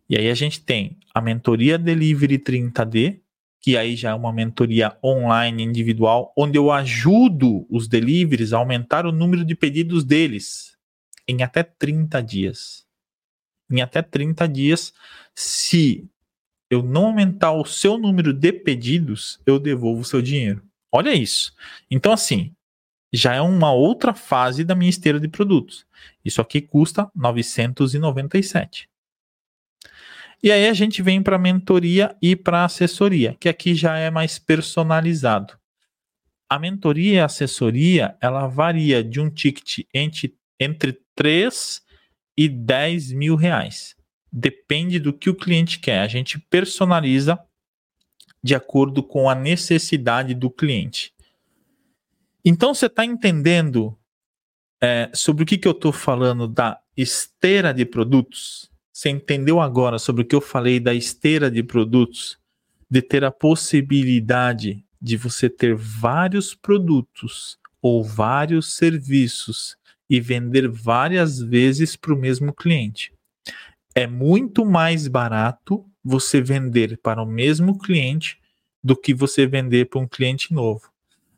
E aí a gente tem a mentoria Delivery 30D, que aí já é uma mentoria online individual, onde eu ajudo os deliveries a aumentar o número de pedidos deles em até 30 dias. Em até 30 dias, se eu não aumentar o seu número de pedidos, eu devolvo o seu dinheiro. Olha isso. Então, assim, já é uma outra fase da minha esteira de produtos. Isso aqui custa 997. E aí a gente vem para mentoria e para assessoria, que aqui já é mais personalizado. A mentoria e a assessoria, ela varia de um ticket entre, entre 3 e 10 mil reais. Depende do que o cliente quer. A gente personaliza de acordo com a necessidade do cliente. Então você está entendendo é, sobre o que, que eu estou falando da esteira de produtos? Você entendeu agora sobre o que eu falei da esteira de produtos? De ter a possibilidade de você ter vários produtos ou vários serviços e vender várias vezes para o mesmo cliente. É muito mais barato você vender para o mesmo cliente do que você vender para um cliente novo.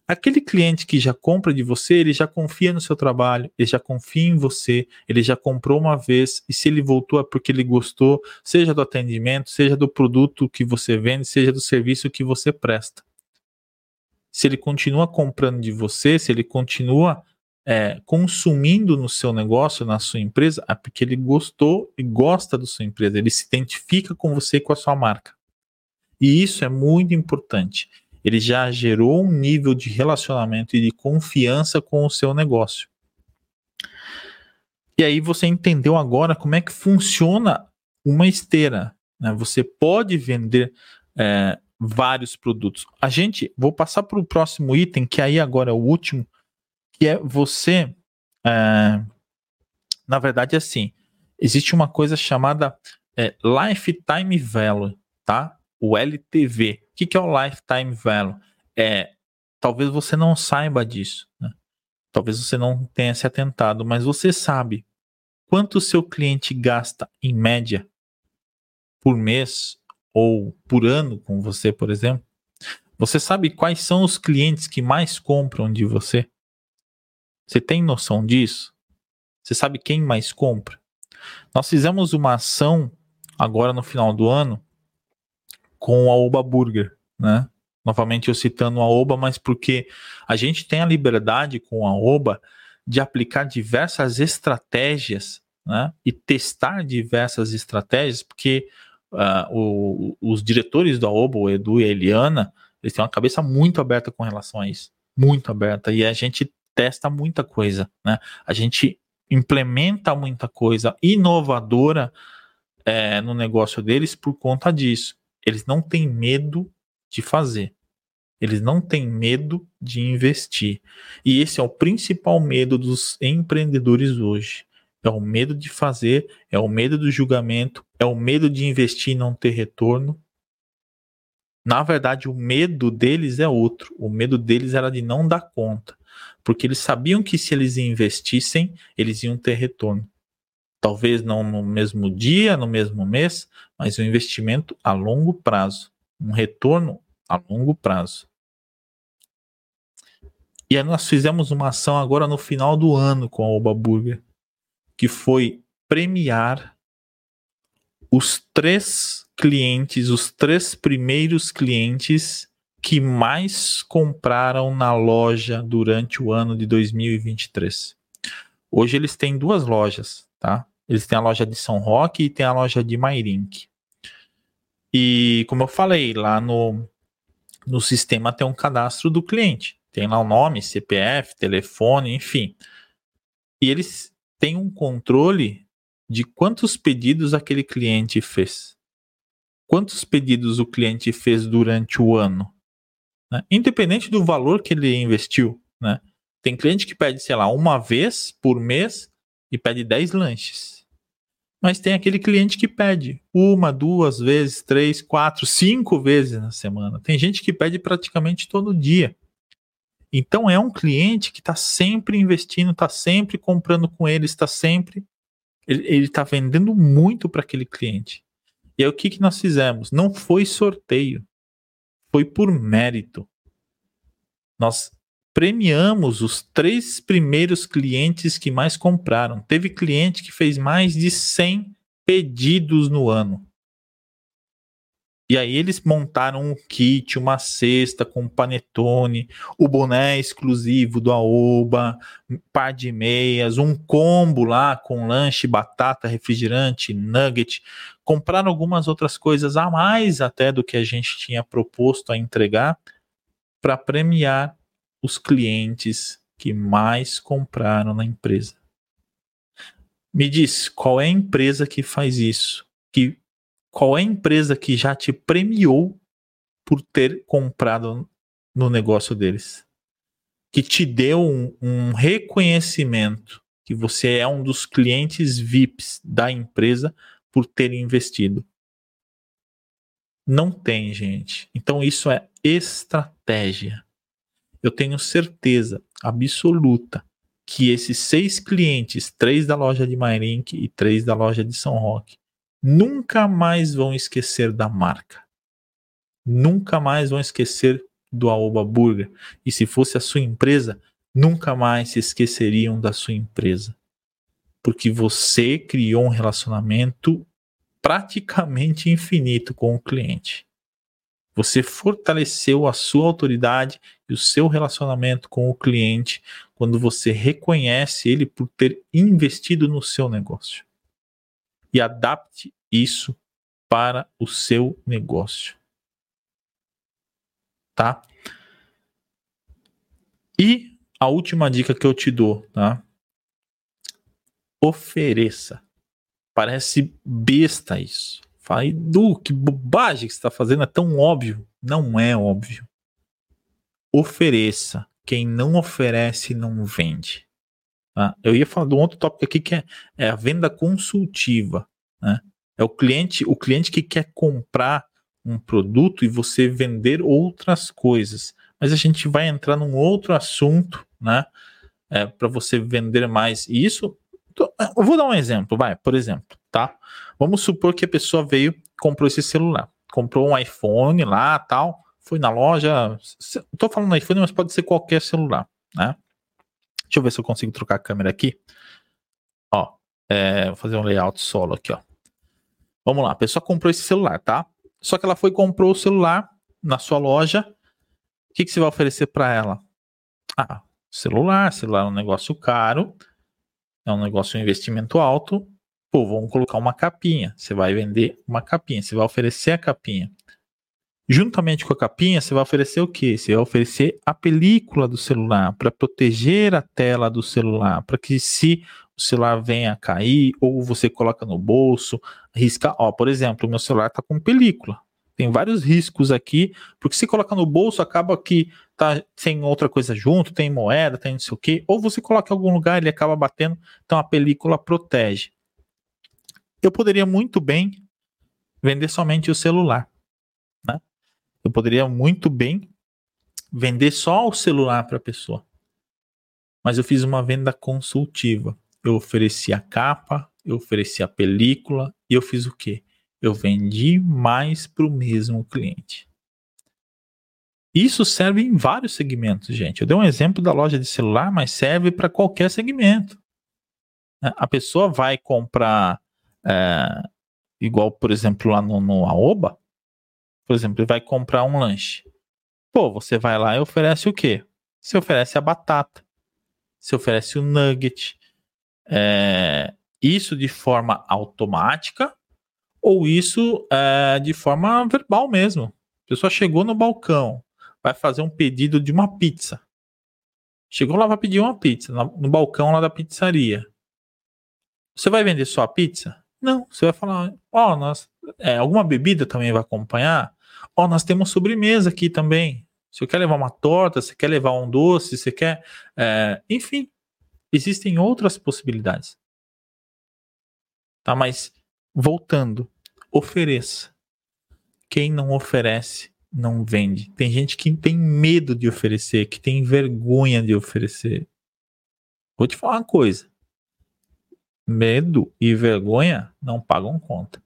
Aquele cliente que já compra de você, ele já confia no seu trabalho, ele já confia em você, ele já comprou uma vez e se ele voltou é porque ele gostou, seja do atendimento, seja do produto que você vende, seja do serviço que você presta. Se ele continua comprando de você, se ele continua é, consumindo no seu negócio, na sua empresa, é porque ele gostou e gosta da sua empresa, ele se identifica com você e com a sua marca. E isso é muito importante ele já gerou um nível de relacionamento e de confiança com o seu negócio. E aí você entendeu agora como é que funciona uma esteira. Né? Você pode vender é, vários produtos. A gente, vou passar para o próximo item, que aí agora é o último, que é você. É, na verdade, assim, existe uma coisa chamada é, Lifetime Value, tá? O LTV. O que, que é o lifetime value? É, talvez você não saiba disso, né? talvez você não tenha se atentado, mas você sabe quanto o seu cliente gasta em média por mês ou por ano com você, por exemplo? Você sabe quais são os clientes que mais compram de você? Você tem noção disso? Você sabe quem mais compra? Nós fizemos uma ação agora no final do ano com a Oba Burger, né? Novamente eu citando a Oba, mas porque a gente tem a liberdade com a Oba de aplicar diversas estratégias, né? E testar diversas estratégias, porque uh, o, os diretores da Oba, o Edu e a Eliana, eles têm uma cabeça muito aberta com relação a isso, muito aberta, e a gente testa muita coisa, né? A gente implementa muita coisa inovadora é, no negócio deles por conta disso. Eles não têm medo de fazer. Eles não têm medo de investir. E esse é o principal medo dos empreendedores hoje. É o medo de fazer, é o medo do julgamento, é o medo de investir e não ter retorno. Na verdade, o medo deles é outro. O medo deles era de não dar conta. Porque eles sabiam que se eles investissem, eles iam ter retorno. Talvez não no mesmo dia, no mesmo mês, mas um investimento a longo prazo, um retorno a longo prazo. E aí nós fizemos uma ação agora no final do ano com a Oba Burger, que foi premiar os três clientes, os três primeiros clientes que mais compraram na loja durante o ano de 2023. Hoje eles têm duas lojas, tá? Eles têm a loja de São Roque e tem a loja de Mairink. E como eu falei, lá no, no sistema tem um cadastro do cliente. Tem lá o nome, CPF, telefone, enfim. E eles têm um controle de quantos pedidos aquele cliente fez. Quantos pedidos o cliente fez durante o ano. Né? Independente do valor que ele investiu. Né? Tem cliente que pede, sei lá, uma vez por mês e pede 10 lanches. Mas tem aquele cliente que pede uma, duas vezes, três, quatro, cinco vezes na semana. Tem gente que pede praticamente todo dia. Então é um cliente que está sempre investindo, está sempre comprando com ele, está sempre. Ele está vendendo muito para aquele cliente. E aí o que, que nós fizemos? Não foi sorteio foi por mérito. Nós premiamos os três primeiros clientes que mais compraram. Teve cliente que fez mais de 100 pedidos no ano. E aí eles montaram um kit, uma cesta com panetone, o boné exclusivo do Aoba, par de meias, um combo lá com lanche, batata, refrigerante, nugget. Compraram algumas outras coisas a mais até do que a gente tinha proposto a entregar para premiar os clientes que mais compraram na empresa. Me diz, qual é a empresa que faz isso? Que qual é a empresa que já te premiou por ter comprado no negócio deles? Que te deu um, um reconhecimento que você é um dos clientes VIPs da empresa por ter investido. Não tem, gente. Então isso é estratégia. Eu tenho certeza absoluta que esses seis clientes, três da loja de Mairink e três da loja de São Roque, nunca mais vão esquecer da marca. Nunca mais vão esquecer do Aoba Burger. E se fosse a sua empresa, nunca mais se esqueceriam da sua empresa. Porque você criou um relacionamento praticamente infinito com o cliente. Você fortaleceu a sua autoridade e o seu relacionamento com o cliente quando você reconhece ele por ter investido no seu negócio e adapte isso para o seu negócio. Tá? E a última dica que eu te dou, tá? Ofereça. Parece besta isso. Fala, Du, que bobagem que você está fazendo, é tão óbvio. Não é óbvio. Ofereça. Quem não oferece, não vende. Tá? Eu ia falar um outro tópico aqui que é, é a venda consultiva. Né? É o cliente, o cliente que quer comprar um produto e você vender outras coisas. Mas a gente vai entrar num outro assunto, né? É, para você vender mais. E isso, eu vou dar um exemplo, vai, por exemplo, tá? Vamos supor que a pessoa veio, comprou esse celular, comprou um iPhone lá, tal, foi na loja. Estou falando iPhone, mas pode ser qualquer celular, né? Deixa eu ver se eu consigo trocar a câmera aqui. Ó, é, vou fazer um layout solo aqui, ó. Vamos lá, a pessoa comprou esse celular, tá? Só que ela foi e comprou o celular na sua loja. O que, que você vai oferecer para ela? Ah, celular, celular é um negócio caro, é um negócio um investimento alto. Pô, vamos colocar uma capinha. Você vai vender uma capinha, você vai oferecer a capinha. Juntamente com a capinha, você vai oferecer o quê? Você vai oferecer a película do celular para proteger a tela do celular, para que se o celular venha a cair ou você coloca no bolso, risca, ó, por exemplo, o meu celular está com película. Tem vários riscos aqui, porque se coloca no bolso acaba que tá sem outra coisa junto, tem moeda, tem não sei o quê, ou você coloca em algum lugar ele acaba batendo, então a película protege. Eu poderia muito bem vender somente o celular eu poderia muito bem vender só o celular para a pessoa. Mas eu fiz uma venda consultiva. Eu ofereci a capa, eu ofereci a película e eu fiz o quê? Eu vendi mais para o mesmo cliente. Isso serve em vários segmentos, gente. Eu dei um exemplo da loja de celular, mas serve para qualquer segmento. A pessoa vai comprar, é, igual, por exemplo, lá no, no Aoba, por exemplo, ele vai comprar um lanche. Pô, você vai lá e oferece o quê? Você oferece a batata, você oferece o nugget. É, isso de forma automática ou isso é, de forma verbal mesmo. A pessoa chegou no balcão, vai fazer um pedido de uma pizza. Chegou lá, vai pedir uma pizza no balcão lá da pizzaria. Você vai vender só a pizza? Não, você vai falar, ó, oh, é, alguma bebida também vai acompanhar? Ó, oh, nós temos sobremesa aqui também. Você quer levar uma torta, você quer levar um doce, você quer. É, enfim, existem outras possibilidades. Tá, mas voltando, ofereça. Quem não oferece, não vende. Tem gente que tem medo de oferecer, que tem vergonha de oferecer. Vou te falar uma coisa. Medo e vergonha não pagam conta.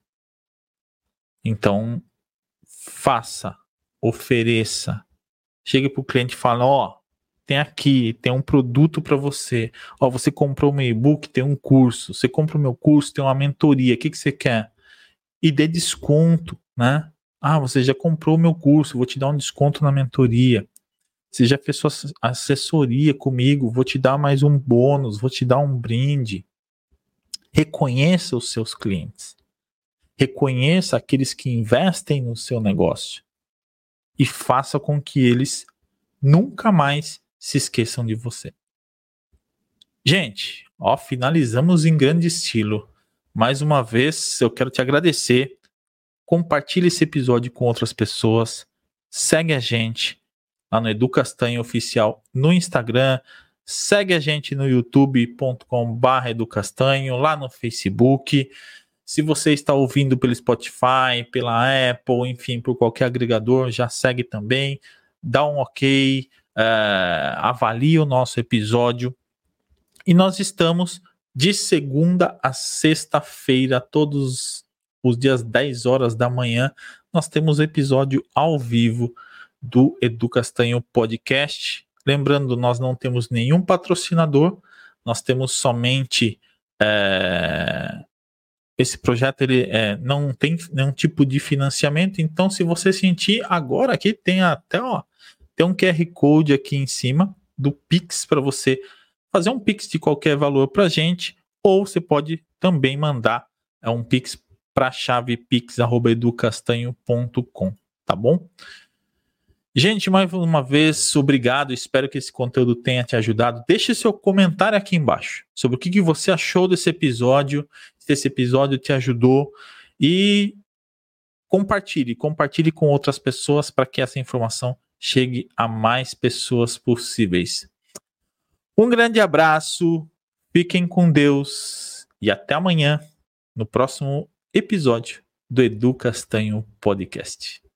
Então, faça, ofereça, chega para o cliente e fala: Ó, oh, tem aqui, tem um produto para você. Ó, você comprou meu e-book, tem um curso. Você compra o meu curso, tem uma mentoria. O que, que você quer? E dê desconto, né? Ah, você já comprou o meu curso, vou te dar um desconto na mentoria. Você já fez sua assessoria comigo, vou te dar mais um bônus, vou te dar um brinde. Reconheça os seus clientes. Reconheça aqueles que investem no seu negócio e faça com que eles nunca mais se esqueçam de você. Gente, ó, finalizamos em grande estilo. Mais uma vez, eu quero te agradecer. Compartilhe esse episódio com outras pessoas. Segue a gente lá no Educastanho Oficial no Instagram. Segue a gente no youtube.com/educastanho, lá no Facebook. Se você está ouvindo pelo Spotify, pela Apple, enfim, por qualquer agregador, já segue também, dá um ok, uh, avalie o nosso episódio. E nós estamos de segunda a sexta-feira, todos os dias 10 horas da manhã, nós temos episódio ao vivo do Edu Castanho Podcast. Lembrando, nós não temos nenhum patrocinador, nós temos somente é, esse projeto ele é, não tem nenhum tipo de financiamento, então se você sentir agora aqui tem até ó, tem um QR Code aqui em cima do Pix para você fazer um Pix de qualquer valor para gente, ou você pode também mandar é, um Pix para a chave pix@educastanho.com, tá bom? Gente, mais uma vez, obrigado. Espero que esse conteúdo tenha te ajudado. Deixe seu comentário aqui embaixo sobre o que, você achou desse episódio, se esse episódio te ajudou e compartilhe, compartilhe com outras pessoas para que essa informação chegue a mais pessoas possíveis. Um grande abraço, fiquem com Deus e até amanhã no próximo episódio do Edu Castanho Podcast.